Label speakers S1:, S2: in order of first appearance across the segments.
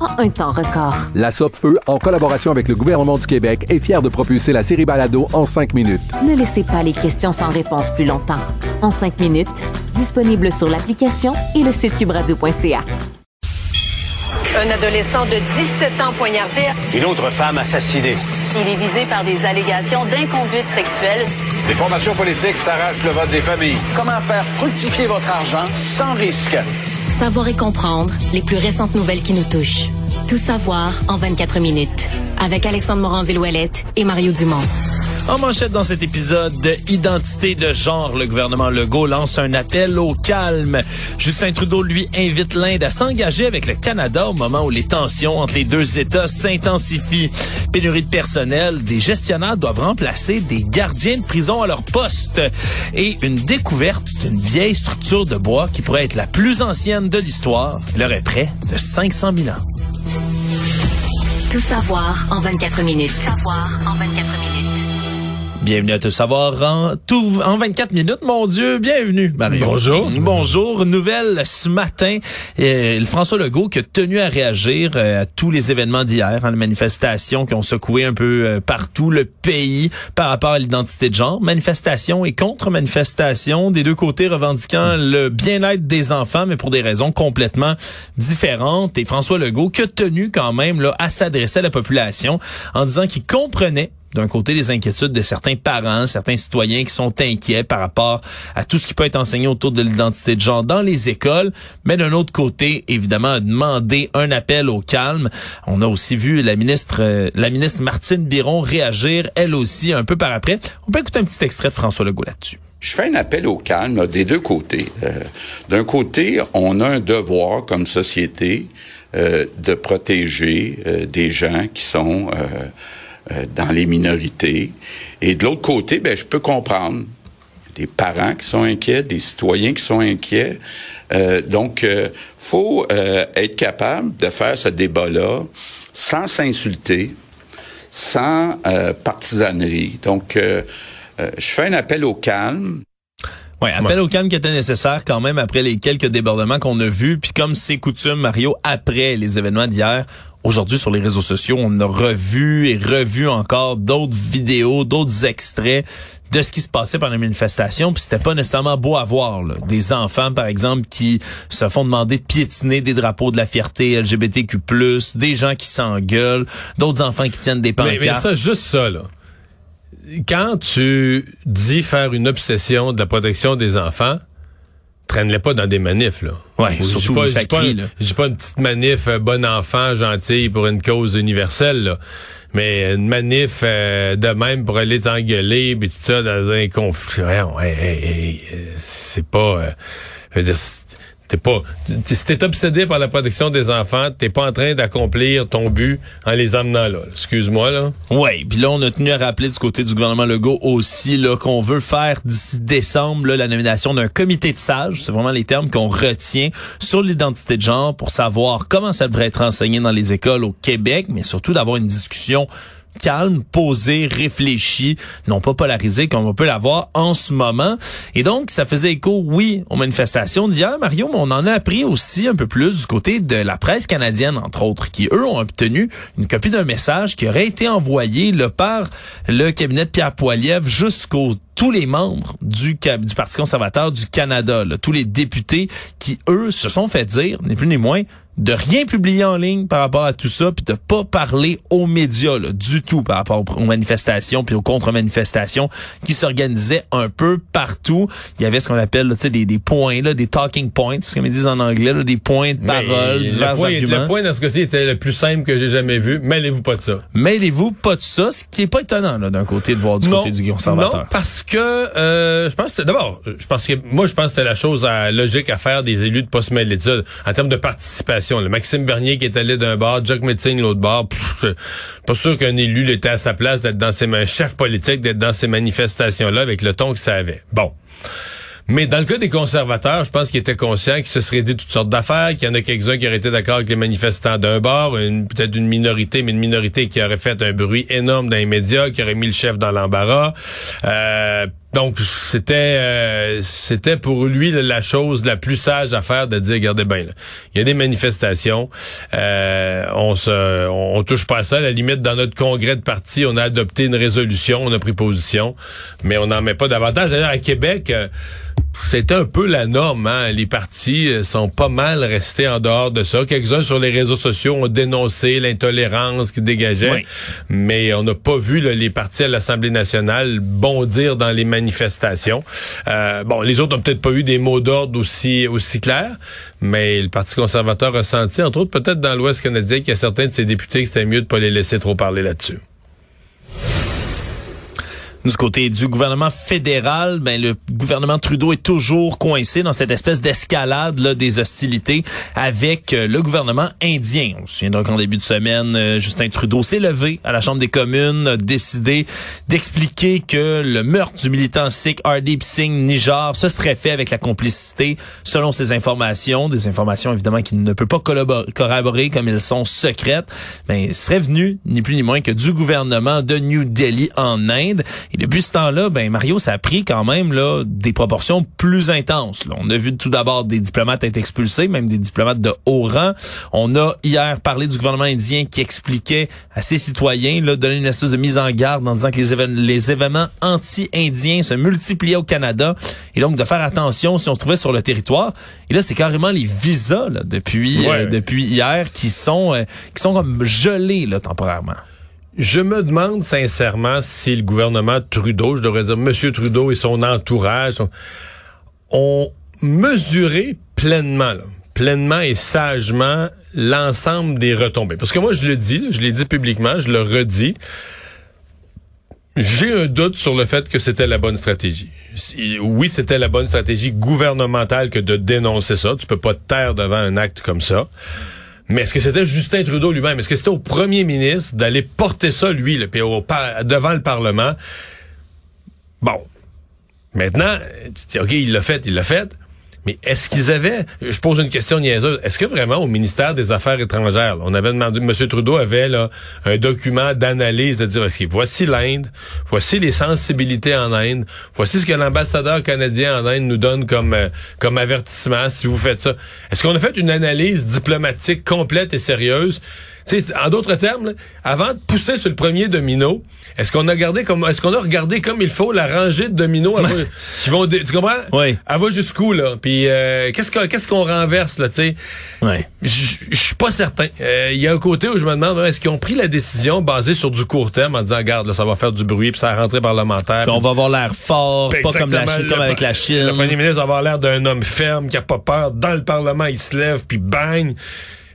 S1: en un temps record.
S2: La Feu, en collaboration avec le gouvernement du Québec, est fière de propulser la série Balado en cinq minutes.
S1: Ne laissez pas les questions sans réponse plus longtemps. En cinq minutes, disponible sur l'application et le site cubradio.ca.
S3: Un adolescent de 17 ans poignardé.
S4: Une autre femme assassinée.
S3: Il est visé par des allégations d'inconduite sexuelle.
S4: Les formations politiques s'arrachent le vote des familles.
S5: Comment faire fructifier votre argent sans risque?
S1: Savoir et comprendre les plus récentes nouvelles qui nous touchent. Tout savoir en 24 minutes. Avec Alexandre Morin-Villouellette et Mario Dumont.
S6: En manchette dans cet épisode de Identité de genre, le gouvernement Legault lance un appel au calme. Justin Trudeau lui invite l'Inde à s'engager avec le Canada au moment où les tensions entre les deux États s'intensifient. Pénurie de personnel, des gestionnaires doivent remplacer des gardiens de prison à leur poste. Et une découverte d'une vieille structure de bois qui pourrait être la plus ancienne de l'histoire. Elle aurait près de 500 000 ans.
S1: Tout savoir en 24 minutes. Tout savoir en 24 minutes.
S6: Bienvenue à Tout savoir en, tout, en 24 minutes. Mon Dieu, bienvenue, Mario.
S7: Bonjour.
S6: Bonjour. Nouvelle ce matin, euh, François Legault qui a tenu à réagir euh, à tous les événements d'hier, hein, les manifestations qui ont secoué un peu euh, partout le pays par rapport à l'identité de genre. Manifestations et contre-manifestations, des deux côtés revendiquant le bien-être des enfants, mais pour des raisons complètement différentes. Et François Legault qui a tenu quand même là, à s'adresser à la population en disant qu'il comprenait d'un côté les inquiétudes de certains parents, certains citoyens qui sont inquiets par rapport à tout ce qui peut être enseigné autour de l'identité de genre dans les écoles, mais d'un autre côté, évidemment, demander un appel au calme. On a aussi vu la ministre, euh, la ministre Martine Biron réagir, elle aussi, un peu par après. On peut écouter un petit extrait de François Legault là-dessus.
S8: Je fais un appel au calme des deux côtés. Euh, d'un côté, on a un devoir comme société euh, de protéger des gens qui sont euh, dans les minorités. Et de l'autre côté, ben, je peux comprendre des parents qui sont inquiets, des citoyens qui sont inquiets. Euh, donc, euh, faut euh, être capable de faire ce débat-là sans s'insulter, sans partisanerie. Donc, je fais un appel au calme.
S6: Oui, appel au calme qui était nécessaire quand même après les quelques débordements qu'on a vus. Puis comme c'est coutume, Mario, après les événements d'hier, Aujourd'hui, sur les réseaux sociaux, on a revu et revu encore d'autres vidéos, d'autres extraits de ce qui se passait pendant les manifestations, puis c'était pas nécessairement beau à voir. Là. Des enfants, par exemple, qui se font demander de piétiner des drapeaux de la fierté LGBTQ+, des gens qui s'engueulent, d'autres enfants qui tiennent des pancartes.
S7: Mais, mais ça, juste ça, là. Quand tu dis faire une obsession de la protection des enfants, traîne-les pas dans des manifs, là.
S6: Ouais, surtout
S7: pas,
S6: ça
S7: pas, J'ai pas une petite manif euh, bon enfant, gentille pour une cause universelle, là. Mais une manif euh, de même pour aller t'engueuler, puis tout ça dans un conflit. Ouais, c'est pas... Euh, je veux dire, T'es pas, si t'es obsédé par la protection des enfants, t'es pas en train d'accomplir ton but en les amenant là. Excuse-moi là.
S6: Oui, puis là on a tenu à rappeler du côté du gouvernement Legault aussi là qu'on veut faire d'ici décembre là, la nomination d'un comité de sages. C'est vraiment les termes qu'on retient sur l'identité de genre pour savoir comment ça devrait être enseigné dans les écoles au Québec, mais surtout d'avoir une discussion calme, posé, réfléchi, non pas polarisé comme on peut l'avoir en ce moment. Et donc, ça faisait écho, oui, aux manifestations d'hier, Mario, mais on en a appris aussi un peu plus du côté de la presse canadienne, entre autres, qui, eux, ont obtenu une copie d'un message qui aurait été envoyé le par le cabinet de Pierre Poilievre jusqu'aux tous les membres du, du Parti conservateur du Canada, tous les députés qui, eux, se sont fait dire, ni plus ni moins, de rien publier en ligne par rapport à tout ça, puis de pas parler aux médias là, du tout par rapport aux manifestations puis aux contre-manifestations qui s'organisaient un peu partout. Il y avait ce qu'on appelle là, des, des points, là, des talking points, ce qu'ils disent en anglais, là, des points de parole, divers
S7: le point,
S6: arguments.
S7: Le point dans ce cas-ci était le plus simple que j'ai jamais vu. Mêlez-vous pas de ça.
S6: Mêlez-vous pas de ça, ce qui est pas étonnant là, d'un côté de voir du côté du conservateur.
S7: Non, parce que euh, je pense que d'abord, je pense que moi je pense que c'est la chose à, logique à faire des élus de pas se mêler de ça en termes de participation. Maxime Bernier qui est allé d'un bord, Jack Metzing l'autre bord. pff, pas sûr qu'un élu était à sa place d'être dans ses un chef politique d'être dans ces manifestations là avec le ton que ça avait. Bon. Mais dans le cas des conservateurs, je pense qu'ils étaient conscients qu'ils se seraient dit toutes sortes d'affaires, qu'il y en a quelques-uns qui auraient été d'accord avec les manifestants d'un bord, peut-être une minorité, mais une minorité qui aurait fait un bruit énorme dans les médias, qui aurait mis le chef dans l'embarras. Euh, donc c'était euh, c'était pour lui la chose la plus sage à faire de dire regardez bien il y a des manifestations euh, on se touche pas à ça. À la limite dans notre congrès de parti on a adopté une résolution on a pris position mais on n'en met pas davantage. D'ailleurs à Québec euh, c'était un peu la norme. Hein? Les partis euh, sont pas mal restés en dehors de ça. Quelques-uns sur les réseaux sociaux ont dénoncé l'intolérance qui dégageait,
S6: Oui.
S7: mais on n'a pas vu là, les partis à l'Assemblée nationale bondir dans les manifestations. Euh, bon, les autres n'ont peut-être pas eu des mots d'ordre aussi aussi clairs, mais le Parti conservateur a senti, entre autres peut-être dans l'Ouest canadien, qu'il y a certains de ses députés que c'était mieux de pas les laisser trop parler là-dessus.
S6: Du côté du gouvernement fédéral, ben le gouvernement Trudeau est toujours coincé dans cette espèce d'escalade là, des hostilités avec euh, le gouvernement indien. On se souviendra qu'en début de semaine, euh, Justin Trudeau s'est levé à la Chambre des communes, a décidé d'expliquer que le meurtre du militant sikh Hardeep Singh Nijar se serait fait avec la complicité, selon ses informations, des informations évidemment qu'il ne peut pas corroborer comme elles sont secrètes, mais serait venu ni plus ni moins que du gouvernement de New Delhi en Inde. Et depuis ce temps-là, ben Mario, ça a pris quand même là des proportions plus intenses. là. On a vu tout d'abord des diplomates être expulsés, même des diplomates de haut rang. On a hier parlé du gouvernement indien qui expliquait à ses citoyens, là, donner une espèce de mise en garde en disant que les, évén- les événements anti-indiens se multipliaient au Canada et donc de faire attention si on se trouvait sur le territoire. Et là, c'est carrément les visas là, depuis
S7: Ouais.
S6: euh, depuis hier qui sont euh, qui sont comme gelés là temporairement.
S7: Je me demande sincèrement si le gouvernement Trudeau, je devrais dire Monsieur Trudeau et son entourage ont mesuré pleinement, pleinement et sagement l'ensemble des retombées. Parce que moi, je le dis, je l'ai dit publiquement, je le redis. J'ai un doute sur le fait que c'était la bonne stratégie. Oui, c'était la bonne stratégie gouvernementale que de dénoncer ça. Tu peux pas te taire devant un acte comme ça. Mais est-ce que c'était Justin Trudeau lui-même? Est-ce que c'était au premier ministre d'aller porter ça, lui, au par- devant le Parlement? Bon. Maintenant, OK, il l'a fait, il l'a fait. Mais est-ce qu'ils avaient, je pose une question niaiseuse, est-ce que vraiment au ministère des Affaires étrangères, là, on avait demandé, M. Trudeau avait là, un document d'analyse de dire, OK, voici l'Inde, voici les sensibilités en Inde, voici ce que l'ambassadeur canadien en Inde nous donne comme, euh, comme avertissement si vous faites ça. Est-ce qu'on a fait une analyse diplomatique complète et sérieuse? Tu sais, en d'autres termes, là, avant de pousser sur le premier domino, est-ce qu'on a gardé comme est-ce qu'on a regardé comme il faut la rangée de dominos qui vont tu comprends?
S6: Oui.
S7: Elle va jusqu'où là Puis euh, qu'est-ce qu'on renverse là, tu sais?
S6: Ouais.
S7: Je suis pas certain. Euh, Il y a un côté où je me demande est-ce qu'ils ont pris la décision basée sur du court terme en disant regarde là, ça va faire du bruit puis ça a rentré parlementaire.
S6: Puis on va avoir l'air fort, pas comme, la. Chine- comme avec la Chine.
S7: Le premier ministre va avoir l'air d'un homme ferme qui a pas peur. Dans le Parlement, il se lève puis bang.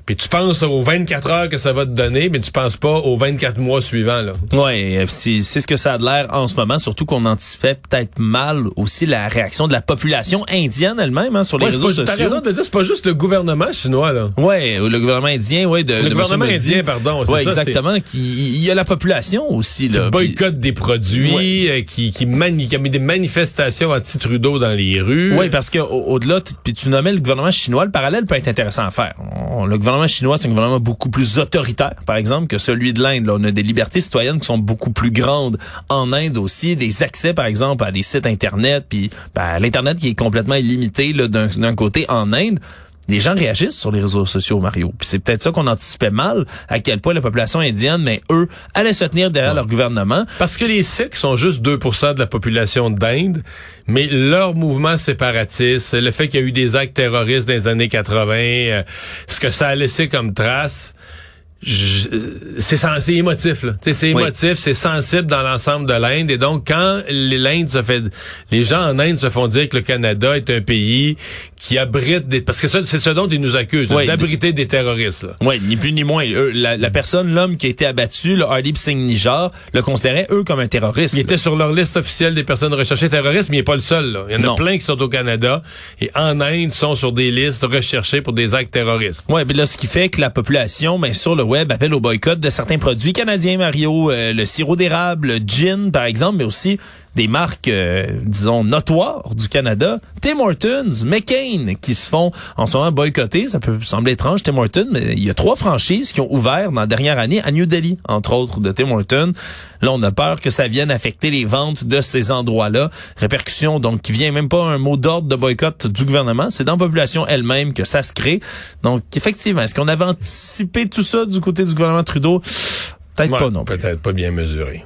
S7: Puis tu penses aux 24 heures que ça va te donner, mais tu penses pas aux 24 mois suivants là.
S6: Oui, c'est c'est ce que ça a de l'air en ce moment, surtout qu'on anticipait peut-être mal aussi la réaction de la population indienne elle-même hein, sur les
S7: Ouais,
S6: réseaux
S7: pas- T'as
S6: sociaux.
S7: raison de dire, c'est pas juste le gouvernement chinois là.
S6: Ouais, le gouvernement indien, ouais, de
S7: Le
S6: de
S7: gouvernement
S6: Modi.
S7: indien, pardon, c'est-
S6: exactement. Qui, il y a la population aussi
S7: Qui
S6: là. puis-
S7: boycotte des produits,
S6: Ouais.
S7: euh, qui qui, mani- qui a mis des manifestations anti-Trudeau dans les rues.
S6: Oui, parce que au- au-delà, puis tu nommais le gouvernement chinois, le parallèle peut être intéressant à faire. On- le gouvernement chinois, c'est un gouvernement beaucoup plus autoritaire, par exemple, que celui de l'Inde. On a des libertés citoyennes qui sont beaucoup plus grandes en Inde aussi, des accès, par exemple, à des sites Internet, puis ben, l'Internet qui est complètement illimité d'un côté en Inde. Les gens réagissent sur les réseaux sociaux, Mario. Puis c'est peut-être ça qu'on anticipait mal, à quel point la population indienne, mais eux, allaient se tenir derrière leur gouvernement.
S7: Parce que les Sikhs sont juste 2% de la population d'Inde, mais leur mouvement séparatiste, le fait qu'il y a eu des actes terroristes dans les années 80, euh, ce que ça a laissé comme trace, c'est émotif là c'est émotif c'est sensible dans l'ensemble de l'Inde et donc quand l'Inde se fait les gens en Inde se font dire que le Canada est un pays qui abrite des parce que c'est ce dont ils nous accusent d'abriter des terroristes
S6: oui ni plus ni moins. La, personne l'homme qui a été abattu le Hardeep Singh Nijar le considérait eux comme un terroriste.
S7: Il était sur leur liste officielle des personnes recherchées terroristes mais il n'est pas le seul là. il y en a plein qui sont au Canada et en Inde sont sur des listes recherchées pour des actes terroristes.
S6: Oui mais là ce qui fait que la population ben sur le web appelle au boycott de certains produits canadiens, Mario, euh, le sirop d'érable, le gin, par exemple, mais aussi des marques, euh, disons, notoires du Canada. Tim Hortons, McCain, qui se font en ce moment boycotter. Ça peut sembler étrange, Tim Hortons, mais il y a trois franchises qui ont ouvert dans la dernière année à New Delhi, entre autres, de Tim Hortons. Là, on a peur que ça vienne affecter les ventes de ces endroits-là. Répercussion, donc, qui vient même pas un mot d'ordre de boycott du gouvernement. C'est dans la population elle-même que ça se crée. Donc, effectivement, est-ce qu'on avait anticipé tout ça du côté du gouvernement Trudeau? Peut-être pas non
S7: Peut-être pas bien mesuré.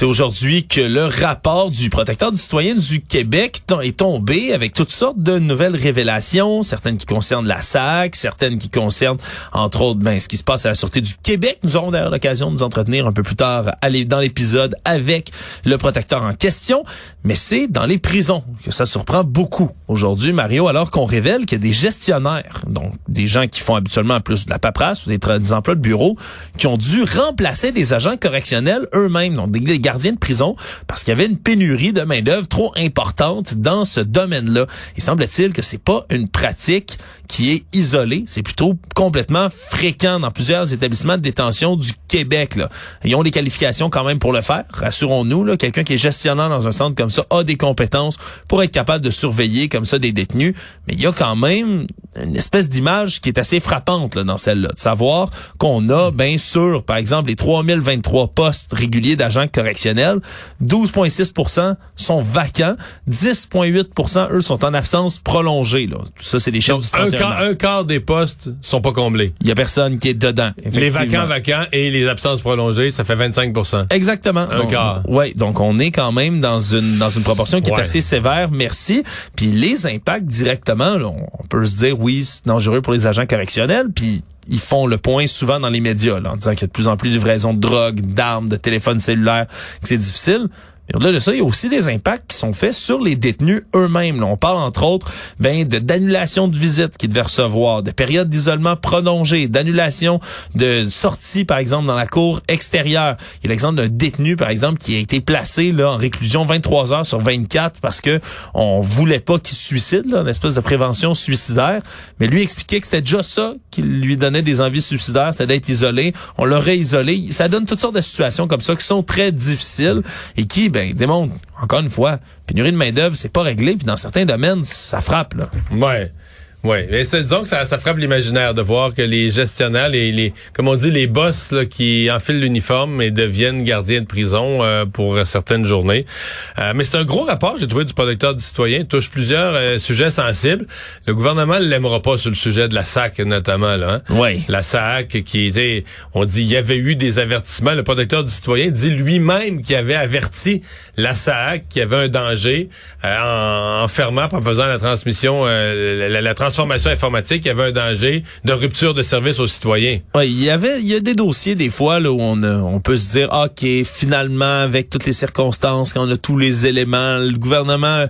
S6: C'est aujourd'hui que le rapport du protecteur du citoyen du Québec est tombé avec toutes sortes de nouvelles révélations, certaines qui concernent la SAC, certaines qui concernent, entre autres, ben, ce qui se passe à la Sûreté du Québec. Nous aurons d'ailleurs l'occasion de nous entretenir un peu plus tard dans l'épisode avec le protecteur en question. Mais c'est dans les prisons que ça surprend beaucoup aujourd'hui, Mario, alors qu'on révèle qu'il y a des gestionnaires, donc des gens qui font habituellement plus de la paperasse ou des, des emplois de bureau, qui ont dû remplacer des agents correctionnels eux-mêmes, donc des gardien de prison parce qu'il y avait une pénurie de main-d'œuvre trop importante dans ce domaine-là. Il semble-t-il que c'est pas une pratique qui est isolée, c'est plutôt complètement fréquent dans plusieurs établissements de détention du Québec. Là. Ils ont les qualifications quand même pour le faire, rassurons-nous. Quelqu'un qui est gestionnaire dans un centre comme ça a des compétences pour être capable de surveiller comme ça des détenus. Mais il y a quand même une espèce d'image qui est assez frappante là, dans celle-là, de savoir qu'on a bien sûr, par exemple, les 3023 postes réguliers d'agents correctionnels, 12,6% sont vacants, 10,8% eux sont en absence prolongée. Là. Tout ça, c'est des chiffres du 31
S7: un quart des postes sont pas comblés.
S6: Il y a personne qui est dedans.
S7: Les vacants vacants et les absences prolongées, ça fait 25%
S6: Exactement.
S7: Un quart.
S6: Oui, donc on est quand même dans une dans une proportion qui est assez sévère, merci. Puis les impacts directement, on peut se dire oui, c'est dangereux pour les agents correctionnels, puis ils font le point souvent dans les médias en disant qu'il y a de plus en plus de livraisons de drogue, d'armes, de téléphones cellulaires, que c'est difficile. Et au-delà de ça, il y a aussi des impacts qui sont faits sur les détenus eux-mêmes. On parle entre autres ben, de d'annulation de visites qu'ils devaient recevoir, de périodes d'isolement prolongées, d'annulation de sorties, par exemple, dans la cour extérieure. Il y a l'exemple d'un détenu, par exemple, qui a été placé là, en réclusion 23 heures sur 24 parce que on voulait pas qu'il se suicide, là, une espèce de prévention suicidaire. Mais lui expliquait que c'était déjà ça qui lui donnait des envies suicidaires, c'était d'être isolé. On l'aurait isolé. Ça donne toutes sortes de situations comme ça qui sont très difficiles et qui, ben, ben, encore une fois, pénurie de main-d'œuvre, c'est pas réglé, puis dans certains domaines, ça frappe, là.
S7: Ouais. Oui, mais disons que ça, ça frappe l'imaginaire de voir que les gestionnaires, les, les comme on dit, les boss là, qui enfilent l'uniforme et deviennent gardiens de prison euh, pour certaines journées. Euh, mais c'est un gros rapport, j'ai trouvé, du protecteur du citoyen. Il touche plusieurs euh, sujets sensibles. Le gouvernement ne l'aimera pas sur le sujet de la SAC, notamment. Là, hein.
S6: Oui.
S7: La SAC, qui était, on dit, il y avait eu des avertissements. Le protecteur du citoyen dit lui-même qu'il avait averti la SAC qu'il y avait un danger en, en, fermant, en faisant la transmission, la, la, la transformation informatique, il y avait un danger de rupture de service aux citoyens.
S6: Oui, il y avait, il y a des dossiers des fois là où on, on peut se dire, ok, finalement avec toutes les circonstances, quand on a tous les éléments, le gouvernement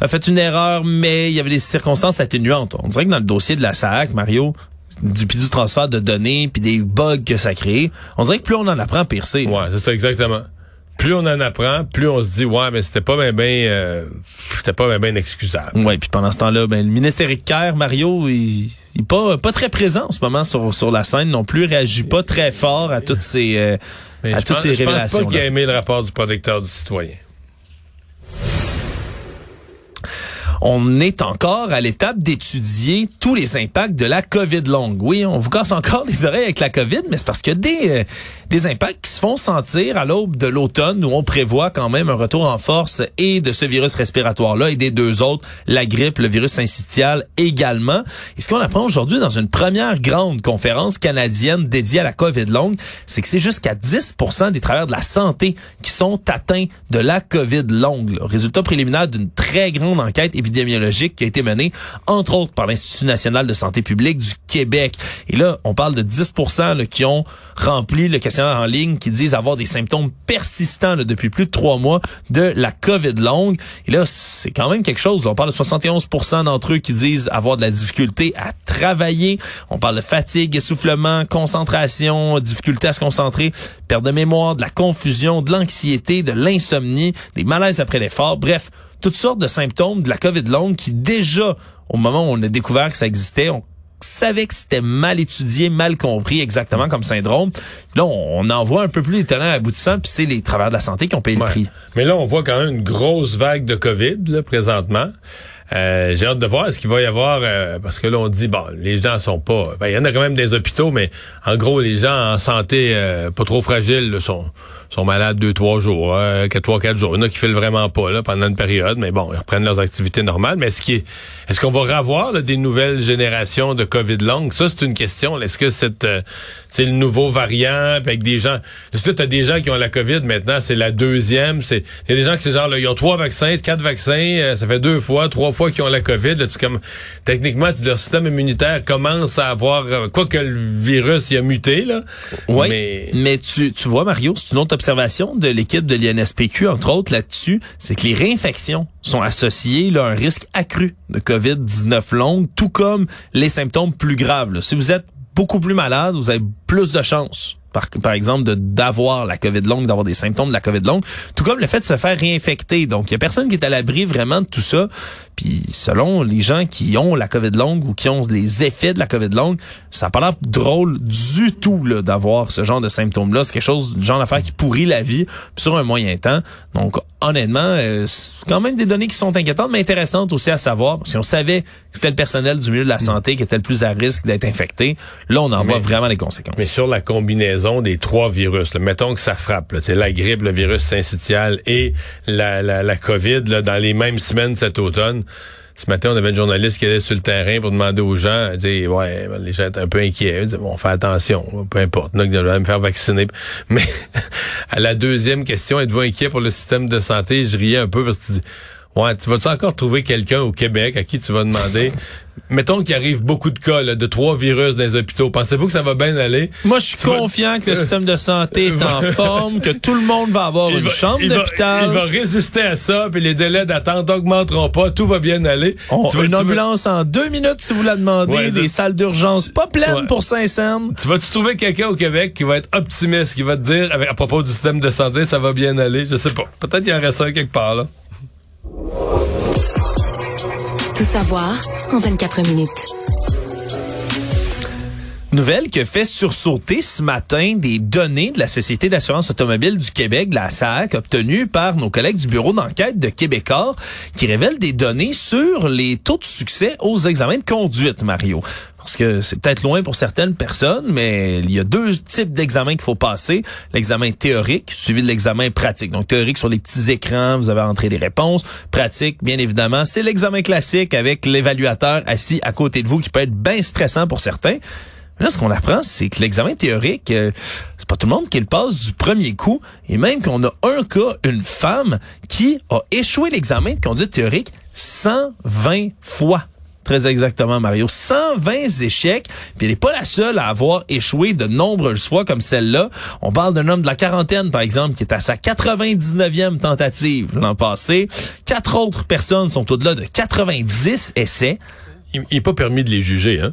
S6: a fait une erreur, mais il y avait des circonstances atténuantes. On dirait que dans le dossier de la SAC, Mario, du puis du transfert de données puis des bugs que ça crée, on dirait que plus on en apprend, pire c'est.
S7: Ouais, c'est ça exactement plus on en apprend, plus on se dit ouais, mais c'était pas bien ben, euh, c'était pas bien ben excusable.
S6: Ouais, puis pendant ce temps-là, ben le ministre Éric Kerr, Mario, il, il est pas pas très présent en ce moment sur sur la scène non plus, réagit pas très fort à toutes ces euh, à toutes ces révélations.
S7: Je pense pas qu'il a aimé le rapport du protecteur du citoyen.
S6: On est encore à l'étape d'étudier tous les impacts de la COVID longue. Oui, on vous casse encore les oreilles avec la COVID, mais c'est parce que des, euh, des impacts qui se font sentir à l'aube de l'automne où on prévoit quand même un retour en force et de ce virus respiratoire-là et des deux autres, la grippe, le virus syncytial également. Et ce qu'on apprend aujourd'hui dans une première grande conférence canadienne dédiée à la COVID longue, c'est que c'est jusqu'à 10% des travailleurs de la santé qui sont atteints de la COVID longue. Résultat préliminaire d'une très grande enquête épidémiologique qui a été menée, entre autres, par l'Institut national de santé publique du Québec. Et là, on parle de 10 là, qui ont rempli le questionnaire en ligne, qui disent avoir des symptômes persistants depuis plus de trois mois de la COVID longue. Et là, c'est quand même quelque chose. on parle de 71% d'entre eux qui disent avoir de la difficulté à travailler. On parle de fatigue, essoufflement, concentration, difficulté à se concentrer, perte de mémoire, de la confusion, de l'anxiété, de l'insomnie, des malaises après l'effort. Bref, toutes sortes de symptômes de la COVID longue qui déjà, au moment où on a découvert que ça existait, on savait que c'était mal étudié, mal compris exactement comme syndrome. Là, on, en voit un peu plus étonnant aboutissant, puis c'est les travailleurs de la santé qui ont payé le prix.
S7: Mais là, on voit quand même une grosse vague de COVID là, présentement. Euh, j'ai hâte de voir ce qu'il va y avoir euh, parce que là on dit bon les gens sont pas ben, il y en a quand même des hôpitaux mais en gros les gens en santé euh, pas trop fragiles sont sont malades deux, trois jours, euh, trois, quatre jours. Il y en a qui filent vraiment pas là, pendant une période, mais bon, ils reprennent leurs activités normales. Mais est-ce qu'il est-ce qu'on va revoir des nouvelles générations de COVID longue? Ça, c'est une question. Est-ce que c'est euh, c'est le nouveau variant avec des gens. Est-ce que tu as des gens qui ont la COVID maintenant, c'est la deuxième. C'est Il y a des gens qui c'est genre là, ils ont trois vaccins, quatre vaccins, euh, ça fait deux fois, trois fois qu'ils ont la COVID. Là, tu, comme, techniquement, tu, leur système immunitaire commence à avoir euh, quoi que le virus il a muté. Là.
S6: Oui, mais, mais tu, tu vois, Mario, c'est une autre observation de l'équipe de l'INSPQ, entre autres, là-dessus, c'est que les réinfections sont associées là, à un risque accru de COVID-19 longue, tout comme les symptômes plus graves. Si vous êtes beaucoup plus malade, vous avez plus de chances par, exemple, d'avoir la COVID longue, d'avoir des symptômes de la COVID longue, tout comme le fait de se faire réinfecter. Donc, il y a personne qui est à l'abri vraiment de tout ça. Puis, selon les gens qui ont la COVID longue ou qui ont les effets de la COVID longue, ça n'a pas l'air drôle du tout là, d'avoir ce genre de symptômes-là. C'est quelque chose, du genre d'affaire qui pourrit la vie sur un moyen temps. Donc, honnêtement, euh, c'est quand même des données qui sont inquiétantes, mais intéressantes aussi à savoir. Si on savait que c'était le personnel du milieu de la santé qui était le plus à risque d'être infecté, là, on en voit vraiment les conséquences.
S7: Mais sur la combinaison des trois virus. Mettons que ça frappe, là, la grippe, le virus syncytial et la, la, la COVID là, dans les mêmes semaines cet automne. Ce matin, on avait une journaliste qui allait sur le terrain pour demander aux gens, dire ouais, les gens étaient un peu inquiets. Dit, bon, fait attention, peu importe, là, je vais me faire vacciner. Mais à la deuxième question, êtes-vous inquiet pour le système de santé? Je riais un peu parce que Ouais, tu vas-tu encore trouver quelqu'un au Québec à qui tu vas demander? Mettons qu'il arrive beaucoup de cas de trois virus dans les hôpitaux. Pensez-vous que ça va bien aller?
S6: Moi, je suis confiant que le système de santé est en forme, que tout le monde va avoir une chambre d'hôpital.
S7: Il va résister à ça, puis les délais d'attente n'augmenteront pas. Tout va bien aller.
S6: On, tu une ambulance en deux minutes si vous la demandez, des salles d'urgence pas pleines pour Saint-Saëns.
S7: Tu vas-tu trouver quelqu'un au Québec qui va être optimiste, qui va te dire, à propos du système de santé, ça va bien aller? Je sais pas. Peut-être qu'il y en reste un quelque part, là.
S9: Tout savoir en 24 minutes.
S6: Nouvelle que fait sursauter ce matin des données de la Société d'assurance automobile du Québec, la SAC, obtenues par nos collègues du bureau d'enquête de Québecor, qui révèlent des données sur les taux de succès aux examens de conduite, Mario parce que c'est peut-être loin pour certaines personnes, mais il y a deux types d'examens qu'il faut passer. L'examen théorique, suivi de l'examen pratique. Donc théorique sur les petits écrans, vous avez entré des réponses. Pratique, bien évidemment, c'est l'examen classique avec l'évaluateur assis à côté de vous qui peut être bien stressant pour certains. Là, ce qu'on apprend, c'est que l'examen théorique, euh, c'est pas tout le monde qui le passe du premier coup. Et même qu'on a un cas, une femme, qui a échoué l'examen de conduite théorique 120 fois. Très exactement, Mario. 120 échecs. Puis elle n'est pas la seule à avoir échoué de nombreuses fois comme celle-là. On parle d'un homme de la quarantaine, par exemple, qui est à sa 99e tentative l'an passé. Quatre autres personnes sont au-delà de 90 essais.
S7: Il n'est pas permis de les juger, hein?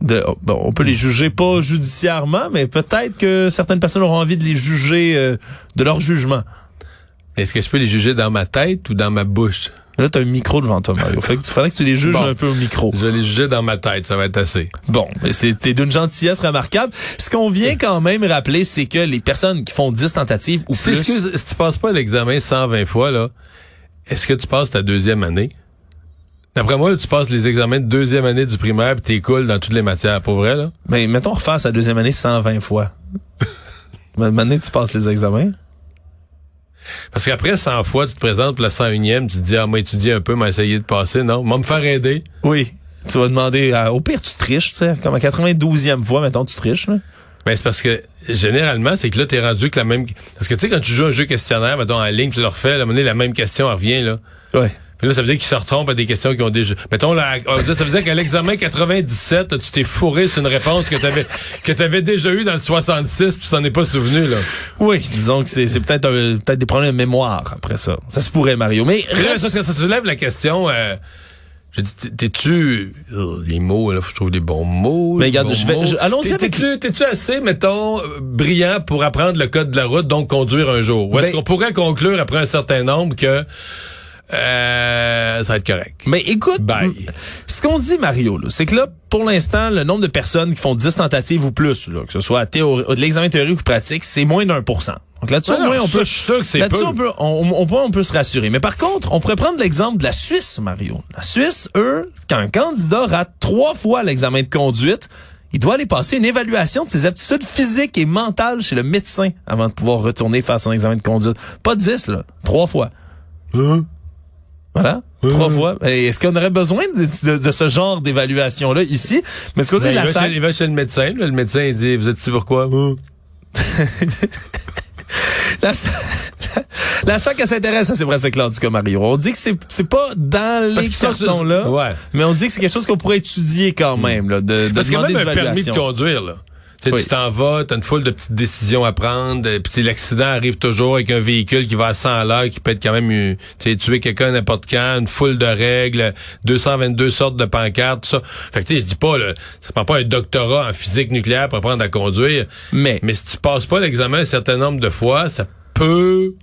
S6: De, oh, bon, on peut les juger pas judiciairement, mais peut-être que certaines personnes auront envie de les juger euh, de leur jugement.
S7: Est-ce que je peux les juger dans ma tête ou dans ma bouche?
S6: Là, tu as un micro devant toi, Mario. Fait que tu fallait que tu les juges un peu au micro.
S7: Je vais les juger dans ma tête, ça va être assez.
S6: Bon, mais c'était d'une gentillesse remarquable. Ce qu'on vient quand même rappeler, c'est que les personnes qui font 10 tentatives ou plus...
S7: Que, si tu passes pas l'examen 120 fois, là, est-ce que tu passes ta deuxième année? D'après moi, tu passes les examens de deuxième année du primaire puis t'es cool dans toutes les matières, pour vrai, là.
S6: Mais mettons refaire sa deuxième année 120 fois. Maintenant, tu passes les examens.
S7: Parce qu'après 100 fois, tu te présentes pour la 101e, tu te dis, ah, moi, étudier un peu, m'a essayé de passer, non? Moi, me faire aider.
S6: Oui. Tu vas demander, à- au pire, tu triches, tu sais. Comme à 92e fois, mettons, tu triches, là.
S7: Ben, c'est parce que, généralement, c'est que là, t'es rendu que la même, parce que tu sais, quand tu joues un jeu questionnaire, mettons, en ligne, tu leur fais, à un moment donné, la même question, elle revient, là.
S6: Ouais.
S7: Puis là, ça veut dire qu'ils se retombent à des questions qui ont déjà. Mettons, là, dire- ça veut dire qu'à l'examen 97, tu t'es fourré sur une réponse que t'avais, que t'avais déjà eue dans le 66, puis tu t'en es pas souvenu, là.
S6: Oui. Disons que c'est c'est peut-être un- peut-être des problèmes de mémoire après ça. Ça se pourrait, Mario. Mais reste-
S7: ça, ça, ça soulève la question, euh, je dis, t'es- t'es-tu, euh, les mots, là, faut que je trouve des bons mots.
S6: Mais regarde, je vais- allons-y avec-
S7: T'es-tu, t'es-tu assez, mettons, brillant pour apprendre le code de la route, donc conduire un jour? Ou est-ce
S6: Ben-
S7: qu'on pourrait conclure après un certain nombre que, euh, ça va être correct?
S6: Mais écoute,
S7: Bye.
S6: ce qu'on dit, Mario, c'est que là, pour l'instant, le nombre de personnes qui font 10 tentatives ou plus, là, que ce soit à théorie, de l'examen théorique ou pratique, c'est moins d'un pour cent. Donc là-dessus,
S7: non,
S6: on
S7: ça,
S6: peut,
S7: je suis sûr que c'est
S6: là-dessus,
S7: peu.
S6: on peut, on, on peut, on peut se rassurer. Mais par contre, on pourrait prendre l'exemple de la Suisse, Mario. La Suisse, eux, quand un candidat rate trois fois l'examen de conduite, il doit aller passer une évaluation de ses aptitudes physiques et mentales chez le médecin avant de pouvoir retourner faire son examen de conduite. Pas 10, là. Trois fois. Voilà. Trois fois. Est-ce qu'on aurait besoin de, de- de ce genre d'évaluation-là ici? Mais ce côté
S7: Ben,
S6: de
S7: il,
S6: la
S7: va
S6: salle,
S7: chez, il va chez le médecin, là, le médecin, il dit, vous êtes ici pourquoi?
S6: la, la SAC, elle s'intéresse à ces pratiques-là, en tout cas, Mario. On dit que c'est, c'est pas dans les cartons-là,
S7: Ouais.
S6: mais on dit que c'est quelque chose qu'on pourrait étudier quand même, là, de, de
S7: Parce que
S6: demander
S7: même
S6: des
S7: un permis de conduire, là.
S6: Oui.
S7: Tu t'en vas, t'as une foule de petites décisions à prendre, euh, puis l'accident arrive toujours avec un véhicule qui va à 100 à l'heure, qui peut être quand même, euh, tuer quelqu'un n'importe quand, une foule de règles, 222 sortes de pancartes, tout ça. Fait que tu sais, je dis pas, là, ça prend pas un doctorat en physique nucléaire pour apprendre à conduire,
S6: Mais,
S7: mais si tu passes pas l'examen un certain nombre de fois, ça peut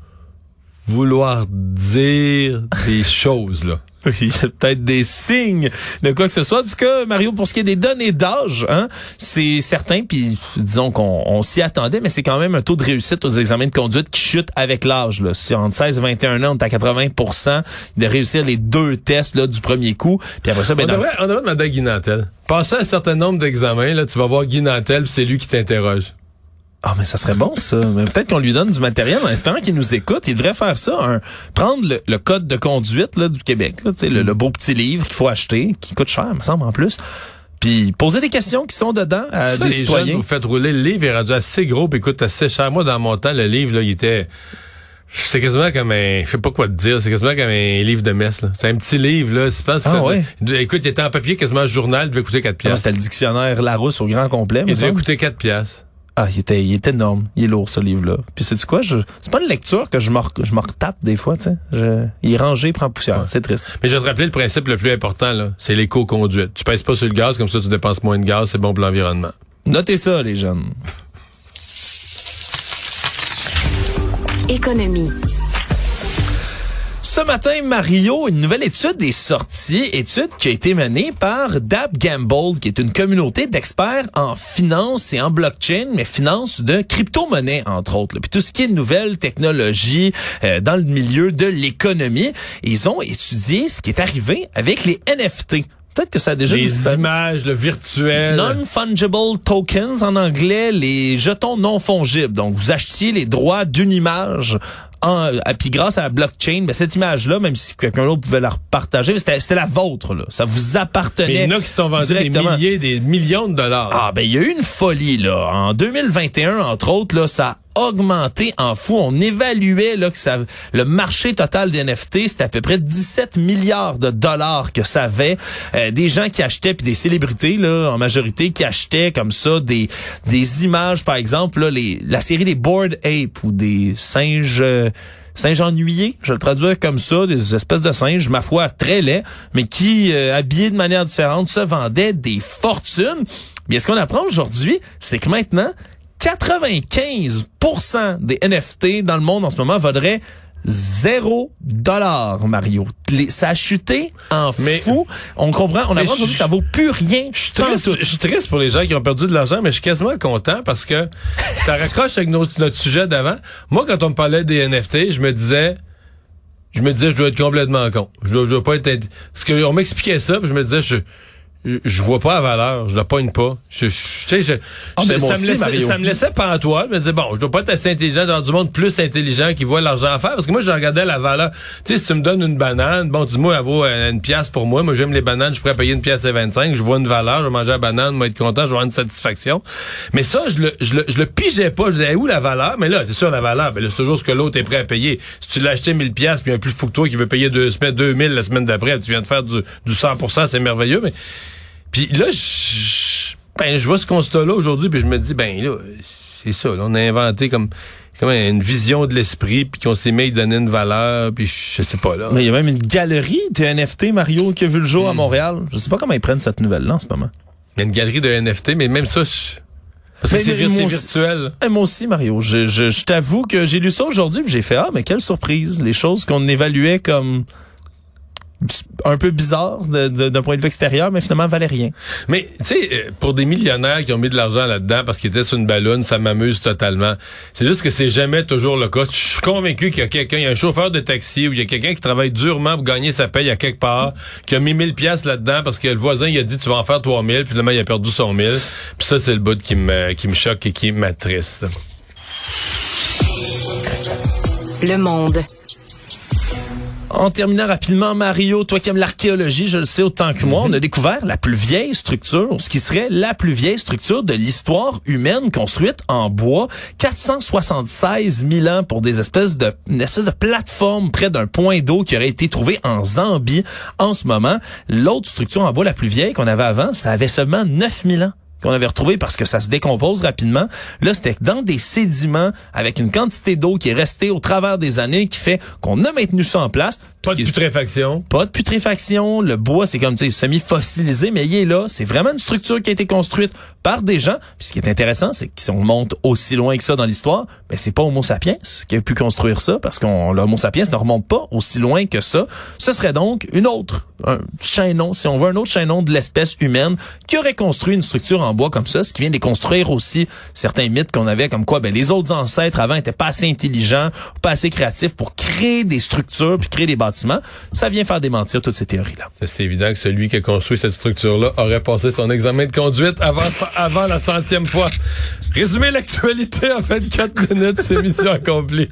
S7: vouloir dire des choses, là.
S6: Il y a peut-être des signes de quoi que ce soit. En tout cas, Mario, pour ce qui est des données d'âge, hein, c'est certain, puis disons qu'on on s'y attendait, mais c'est quand même un taux de réussite aux examens de conduite qui chute avec l'âge. Là. Si entre 16 et 21 ans, on est à 80% de réussir les deux tests là, du premier coup. Puis après ça, ben,
S7: On
S6: dans-
S7: devrait, on devrait demander à Guy Nantel. Passer un certain nombre d'examens, là, tu vas voir Guy Nantel, puis c'est lui qui t'interroge.
S6: Ah, mais ça serait bon, ça. Mais peut-être qu'on lui donne du matériel en espérant qu'il nous écoute. Il devrait faire ça. Un, prendre le, le code de conduite là, du Québec, là, tu sais, le, le beau petit livre qu'il faut acheter, qui coûte cher, me semble, en plus. Puis poser des questions qui sont dedans à
S7: Ça,
S6: des
S7: les
S6: citoyens.
S7: jeunes, vous faites rouler. Le livre est rendu assez gros, puis coûte assez cher. Moi, dans mon temps, le livre, là, il était... C'est quasiment comme un... Je sais pas quoi te dire. C'est quasiment comme un livre de messe. C'est un petit livre, là. Je pense
S6: Ah,
S7: ça-
S6: ouais?
S7: Écoute, il était en papier, quasiment un journal, il devait coûter 4
S6: Ah, non,
S7: piastres.
S6: C'était le dictionnaire Larousse au grand complet.
S7: Il devait coûter 4 piastres.
S6: Ah, il était, il est énorme. Il est lourd, ce livre-là. Puis c'est quoi? Je, c'est pas une lecture que je me, je me retape des fois, tu sais. Je- Il est rangé, il prend poussière.
S7: Ouais.
S6: C'est triste.
S7: Mais je vais te rappeler le principe le plus important, là. C'est l'éco-conduite. Tu pèses pas sur le gaz, comme ça, tu dépenses moins de gaz, c'est bon pour l'environnement.
S6: Notez ça, les jeunes.
S1: Économie.
S6: Ce matin, Mario, une nouvelle étude est sortie, étude qui a été menée par Dab Gamble, qui est une communauté d'experts en finance et en blockchain, mais finance de crypto-monnaie, entre autres. là. Puis tout ce qui est nouvelles technologies euh, dans le milieu de l'économie. Ils ont étudié ce qui est arrivé avec les NFT. Peut-être que ça a déjà
S7: Les
S6: disparu.
S7: images, le virtuel.
S6: Non-fungible tokens en anglais, les jetons non fongibles. Donc, vous achetiez les droits d'une image. En, puis grâce à la blockchain, ben, cette image-là, même si quelqu'un d'autre pouvait la repartager, c'était la vôtre. Là. Ça vous appartenait.
S7: Mais il y en a qui se sont vendus des milliers, des millions de dollars.
S6: Ah ben il y a eu une folie là. En 2021 entre autres là, ça a augmenté en fou. On évaluait là que ça le marché total des NFT, c'était à peu près 17 milliards de dollars que ça avait. Euh, des gens qui achetaient puis des célébrités là en majorité qui achetaient comme ça des des images par exemple là les la série des Bored Ape ou des singes euh, Singes ennuyés, je le traduis comme ça, des espèces de singes, ma foi, très laids, mais qui, euh, habillés de manière différente, se vendaient des fortunes. Mais ce qu'on apprend aujourd'hui, c'est que maintenant, 95% des NFT dans le monde en ce moment vaudraient zéro dollar, Mario. Les- ça a chuté en
S7: Mais-
S6: fou. On comprend, on
S7: Mais
S6: apprend aujourd'hui que ça vaut plus rien.
S7: Je suis triste, je suis triste pour les gens qui ont perdu de l'argent, mais je suis quasiment content parce que ça raccroche avec notre, notre sujet d'avant. Moi, quand on me parlait des NFT, je me disais, je me disais, je dois être complètement con. Je dois, je dois pas être... Parce qu'on m'expliquait ça, puis je me disais, je... Je vois pas la valeur, je la pogne pas. Je, je- tu sais, je,
S6: Ah,
S7: je-
S6: moi
S7: ça, me laissait, ça me laissait pantois. Je me disais, bon, je dois pas être assez intelligent dans du monde plus intelligent qui voit l'argent à faire. Parce que moi, je regardais la valeur. Tu sais, si tu me donnes une banane, bon, dis-moi, elle vaut euh, une pièce pour moi. Moi, j'aime les bananes, je pourrais payer une pièce et 25. Je vois une valeur, je vais manger la banane, je vais être content, je vais avoir une satisfaction. Mais ça, je le, je le, je le pigeais pas. Je disais, où la valeur? Mais là, c'est sûr, la valeur. Ben là, c'est toujours ce que l'autre est prêt à payer. Si tu l'as acheté 1000 pièces puis un plus fou que toi qui veut payer deux semaines, 2000 la semaine d'après, tu viens de faire du, du 100%, c'est merveilleux. Mais, puis là, je, ben, je vois ce constat-là aujourd'hui, puis je me dis, ben là, c'est ça. là, on a inventé comme, comme une vision de l'esprit, puis qu'on s'est mis à donner une valeur, puis je sais pas là.
S6: Mais il y a même une galerie de NFT, Mario, qui a vu le jour à Montréal. Je sais pas comment ils prennent cette nouvelle-là en ce moment.
S7: Il y a une galerie de NFT, mais même ça, je- parce que
S6: Mais-
S7: c'est virtuel.
S6: Eh, moi aussi, Mario. Je, je, je t'avoue que j'ai lu ça aujourd'hui, puis j'ai fait ah, mais quelle surprise. Les choses qu'on évaluait comme un peu de- d'un point de vue extérieur, mais finalement valaient rien.
S7: Mais, tu sais, euh, pour des millionnaires qui ont mis de l'argent là-dedans parce qu'ils étaient sur une ballonne, ça m'amuse totalement. C'est juste que c'est jamais toujours le cas. Je suis convaincu qu'il y a quelqu'un, il y a un chauffeur de taxi ou il y a quelqu'un qui travaille durement pour gagner sa paye à quelque part, qui a mis 1000 pièces là-dedans parce que le voisin, il a dit, tu vas en faire 3000, puis finalement, il a perdu son 1000. Puis ça, c'est le bout qui me, qui me choque et qui m'attriste.
S1: Le monde.
S6: En terminant rapidement, Mario, toi qui aimes l'archéologie, je le sais autant que moi, on a découvert la plus vieille structure, ce qui serait la plus vieille structure de l'histoire humaine construite en bois, 476 000 ans pour des espèces de, une espèce de plateforme près d'un point d'eau qui aurait été trouvé en Zambie en ce moment. L'autre structure en bois la plus vieille qu'on avait avant, ça avait seulement 9 000 ans qu'on avait retrouvé parce que ça se décompose rapidement. Là, c'était dans des sédiments avec une quantité d'eau qui est restée au travers des années qui fait qu'on a maintenu ça en place.
S7: Pas de putréfaction.
S6: pas de putréfaction, le bois c'est comme tu sais semi-fossilisé, mais il est là. C'est vraiment une structure qui a été construite par des gens. Puis ce qui est intéressant, c'est que si on monte aussi loin que ça dans l'histoire, ben c'est pas Homo sapiens qui a pu construire ça, parce qu'on l'Homo sapiens ne remonte pas aussi loin que ça. Ce serait donc une autre un chaînon, si on veut un autre chaînon de l'espèce humaine qui aurait construit une structure en bois comme ça, ce qui vient déconstruire aussi certains mythes qu'on avait comme quoi ben les autres ancêtres avant étaient pas assez intelligents, pas assez créatifs pour créer des structures puis créer des bâtiments. Ça vient faire démentir toutes ces théories-là.
S7: C'est évident que celui qui a construit cette structure-là aurait passé son examen de conduite avant, avant la centième fois. Résumer l'actualité en 24 minutes, c'est mission accomplie.